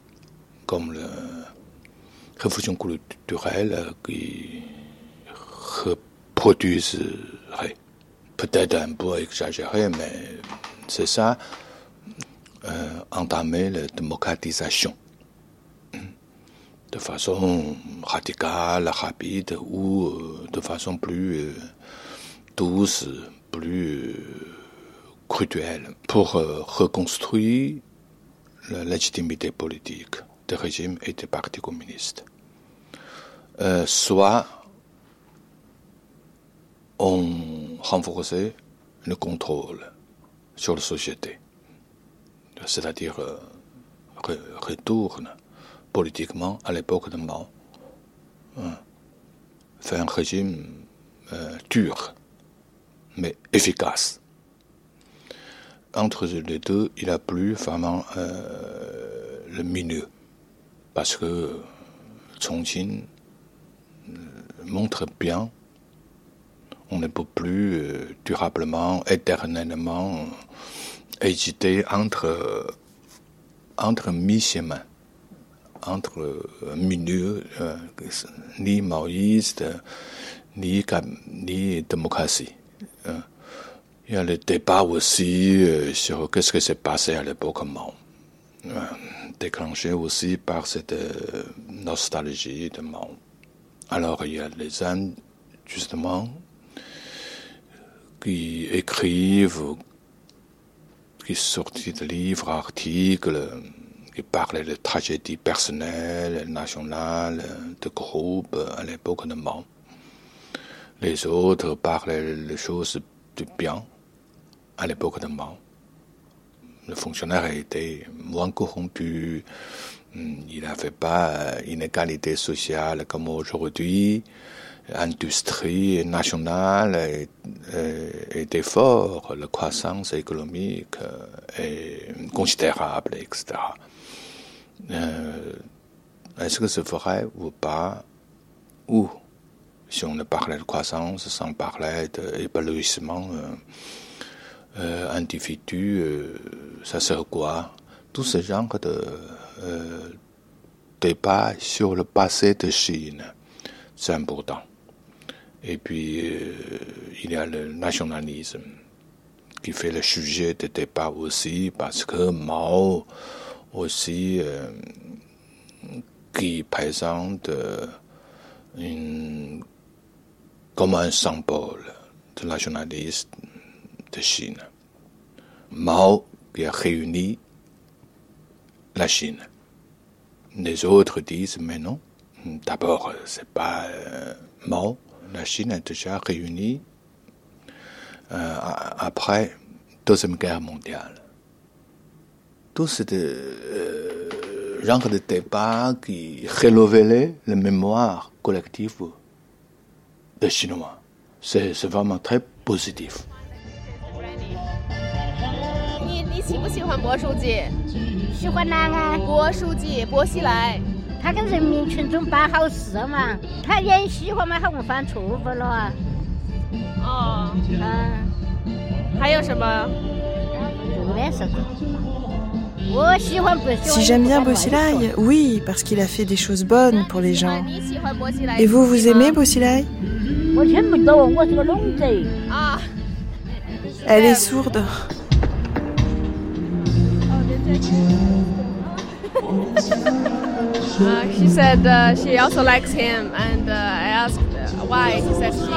comme la révolution culturelle qui reproduiserait. Peut-être un peu exagéré, mais c'est ça. Euh, entamer la démocratisation de façon radicale, rapide ou euh, de façon plus euh, douce, plus cruelle pour reconstruire la légitimité politique des régimes et des partis communistes. soit on renforçait le contrôle sur la société c'est-à-dire euh, retourne politiquement à l'époque de Mao, hein, fait un régime euh, dur, mais efficace. Entre les deux, il a plus vraiment euh, le milieu. parce que Chongqing montre bien on ne peut plus durablement, éternellement hésiter entre, entre mi-chemin, entre milieu, ni maoïste, ni, démocratie. Hein. Il y a le débat aussi sur qu'est-ce qui s'est passé à l'époque Mao déclenché aussi par cette euh, nostalgie de Mao. Alors il y a les gens, justement, qui écrivent, qui sortent de livres, articles, qui parlent de tragédies personnelles, nationales, de groupes à l'époque de Mao. Les autres parlent des choses du bien à l'époque de Mao le fonctionnaire était moins corrompu, il n'avait pas une égalité sociale comme aujourd'hui. L'industrie nationale était forte, la croissance économique est considérable, etc. Euh, est-ce que c'est vrai ou pas? Ou, si on ne parlait de croissance sans parler d'épanouissement, euh, euh, individu, euh, ça sert quoi? Tout ce genre de euh, débat sur le passé de Chine, c'est important. Et puis, euh, il y a le nationalisme qui fait le sujet de débat aussi, parce que Mao aussi, qui présente une, comme un symbole de nationalisme de Chine. Mao qui a réuni la Chine. Les autres disent mais non. D'abord, c'est pas euh, Mao. La Chine a déjà réuni euh, après deuxième guerre mondiale. Tout ce euh, genre de débat qui révélait la mémoire collective des Chinois. C'est vraiment très positif. 喜不喜欢薄书记？喜欢哪个？薄书记，薄熙来。他跟人民群众办好事嘛，他也喜欢嘛，他不犯错误了。哦，嗯，还有什么？没什么。Si j'aime bien Bossilai, oui, parce qu'il a fait des choses bonnes pour les gens. Et vous, vous aimez Bossilai Elle est sourde. Uh, she said uh, she also likes him, and uh, I asked why. She said she,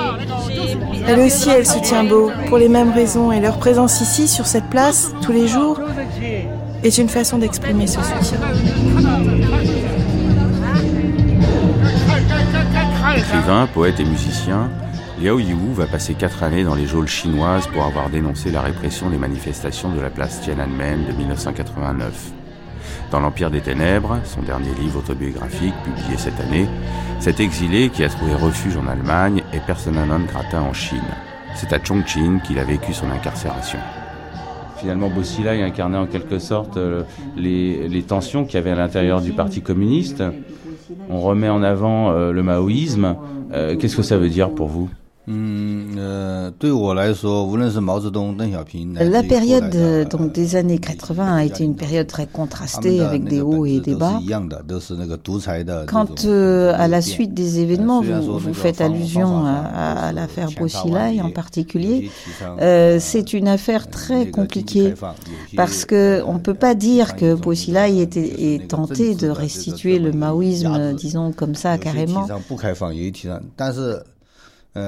Elle aussi, elle soutient Beau pour les mêmes raisons, et leur présence ici, sur cette place, tous les jours, est une façon d'exprimer ce soutien. Écrivain, poète et musicien, Liao Yiwu va passer quatre années dans les geôles chinoises pour avoir dénoncé la répression des manifestations de la place Tiananmen de 1989. Dans l'Empire des Ténèbres, son dernier livre autobiographique publié cette année, cet exilé qui a trouvé refuge en Allemagne est persona non grata en Chine. C'est à Chongqing qu'il a vécu son incarcération. Finalement, Bossilai incarnait en quelque sorte euh, les, les tensions qu'il y avait à l'intérieur du Parti communiste. On remet en avant euh, le maoïsme. Euh, qu'est-ce que ça veut dire pour vous? La période donc des années 80 a été une période très contrastée avec des hauts et des bas. Quant euh, à la suite des événements, vous, vous faites allusion à, l'affaire Bossilai en particulier. Euh, c'est une affaire très compliquée parce que on peut pas dire que Bossilai était tenté de restituer le maoïsme, disons comme ça carrément.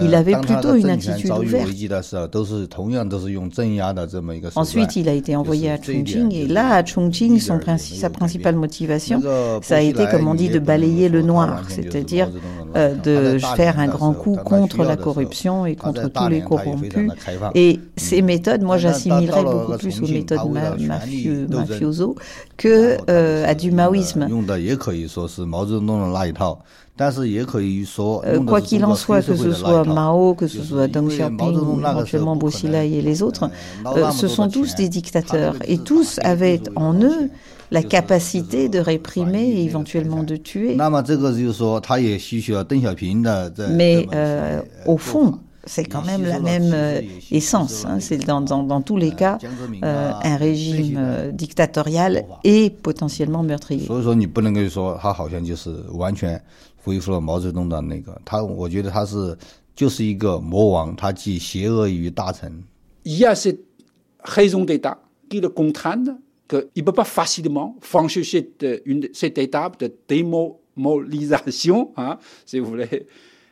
Il avait plutôt une attitude ouverte. Ensuite, il a été envoyé à Chongqing et là, à Chongqing, son sa principale motivation, ça a été, comme on dit, de balayer le noir, c'est-à-dire euh, de faire un grand coup contre la corruption et contre tous les corrompus. Et ces méthodes, moi, j'assimilerais beaucoup plus aux méthodes mafioso que euh, à du maoïsme. Euh, quoi qu'il en soit, que ce soit Mao, que ce soit Deng Xiaoping ou éventuellement Bo Xilai et les autres, euh, ce sont tous des dictateurs et tous avaient en eux la capacité de réprimer et éventuellement de tuer. Mais euh, au fond, c'est quand même la même essence. Hein. C'est dans, dans, dans, tous les cas euh, un régime dictatorial et potentiellement meurtrier. Il y a cette raison d'État qui le contraint qu'il ne peut pas facilement franchir cette, une, cette étape de démobilisation, hein, si vous voulez,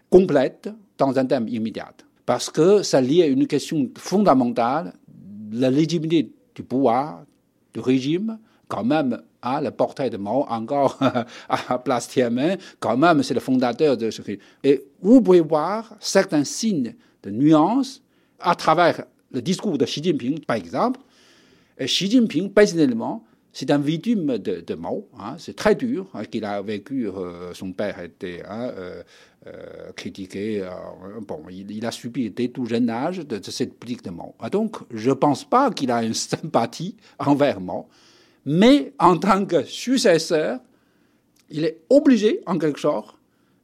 complète dans un terme immédiat parce que ça lié à une question fondamentale, la légitimité du pouvoir, du régime, quand même, à le portrait de Mao encore à place Tiananmen, quand même, c'est le fondateur de ce régime. Et vous pouvez voir certains signes de nuance à travers le discours de Xi Jinping, par exemple. Xi Jinping, personnellement, c'est un victime de, de Mao. Hein, c'est très dur hein, qu'il a vécu. Euh, son père était hein, euh, euh, critiqué. bon, il, a subi dès tout jeune âge de, cette politique de Mao. Ah, donc, je ne pense pas qu'il a une sympathie envers Mao. Mais en tant que successeur, il est obligé, en quelque sorte,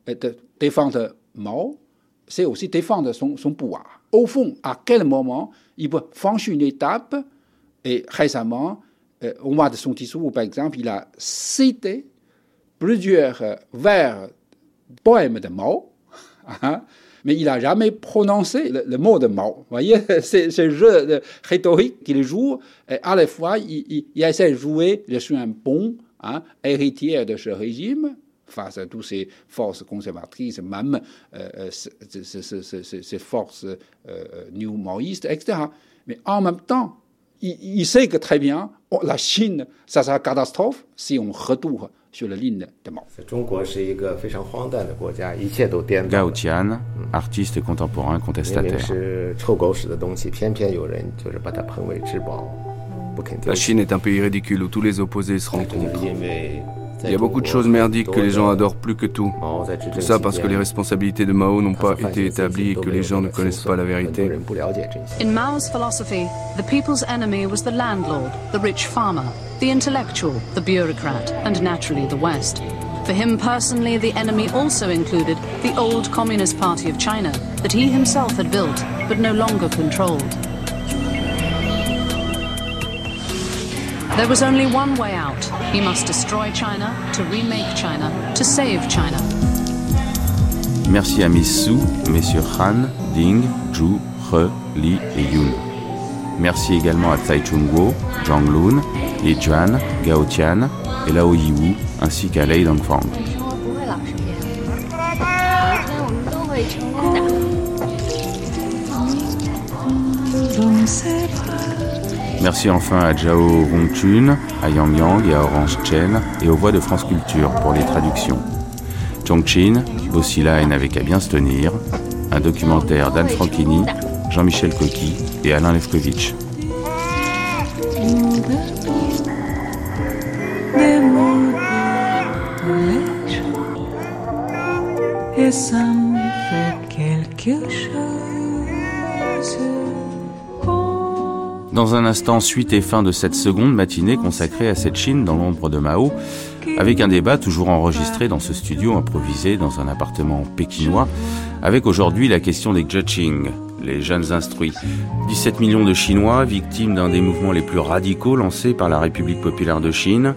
de défendre Mao. C'est aussi défendre son, pouvoir. Au fond, à quel moment il peut franchir une étape et récemment, euh, au mois de son discours, par exemple, il a cité plusieurs euh, vers poèmes de Mao, mais il n'a jamais prononcé le, mot de Mao. Vous voyez, c'est ce jeu de rhétorique qu'il joue, à la fois, il, essaie de jouer, je suis un bon hein, héritier de ce régime, face à toutes ces forces conservatrices, même euh, ces, forces new-maoïstes, etc. Mais en même temps, il, sait que très bien, la Chine, ça sera catastrophe si on retourne Gao Tian, artiste contemporain contestataire. La Chine est un pays ridicule où tous les opposés se rencontrent. Il y a beaucoup de choses merdiques que les gens adorent plus que tout. Tout ça parce que les responsabilités de Mao n'ont pas été établies et que les gens ne connaissent pas la vérité. In Mao's philosophy, the people's enemy was the landlord, the rich farmer, the intellectual, the bureaucrat, and naturally the West. For him personally, the enemy also included the old Communist Party of China that he himself had built but no longer controlled. There was only one way out. He must destroy China to remake China, to save China. Merci à Miss Su, messieurs Han, Ding, Zhu, He, Li et Yun. Merci également à Tsai Chung-kuo, Zhang Lun, Li Juan, Gao Tian et Lao Yiwu, ainsi qu'à Lei Dongfang. Merci enfin à Zhao Rongchun, à Yang Yang et à Orange Chen et aux voix de France Culture pour les traductions. Chongqing, Bossila et n'avait qu'à bien se tenir, un documentaire d'Anne Franchini, Jean-Michel Coqui et Alain Lefkovitch. Et ça fait quelque chose. Dans un instant, suite et fin de cette seconde matinée consacrée à cette Chine dans l'ombre de Mao, avec un débat toujours enregistré dans ce studio improvisé dans un appartement pékinois, avec aujourd'hui la question des Judging, les jeunes instruits. 17 millions de Chinois victimes d'un des mouvements les plus radicaux lancés par la République populaire de Chine.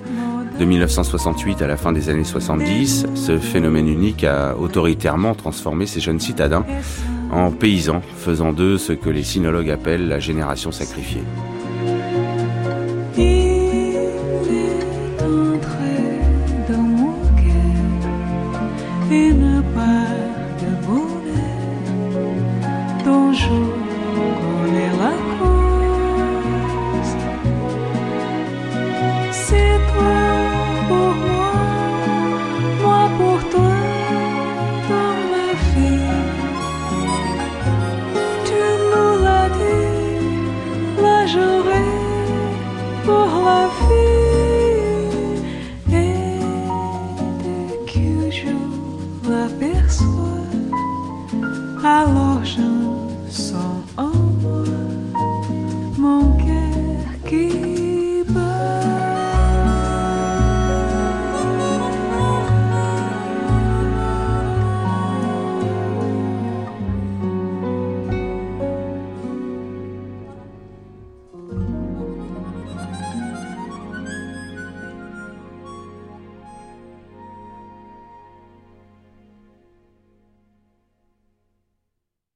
De 1968 à la fin des années 70, ce phénomène unique a autoritairement transformé ces jeunes citadins en paysans, faisant d'eux ce que les sinologues appellent la génération sacrifiée.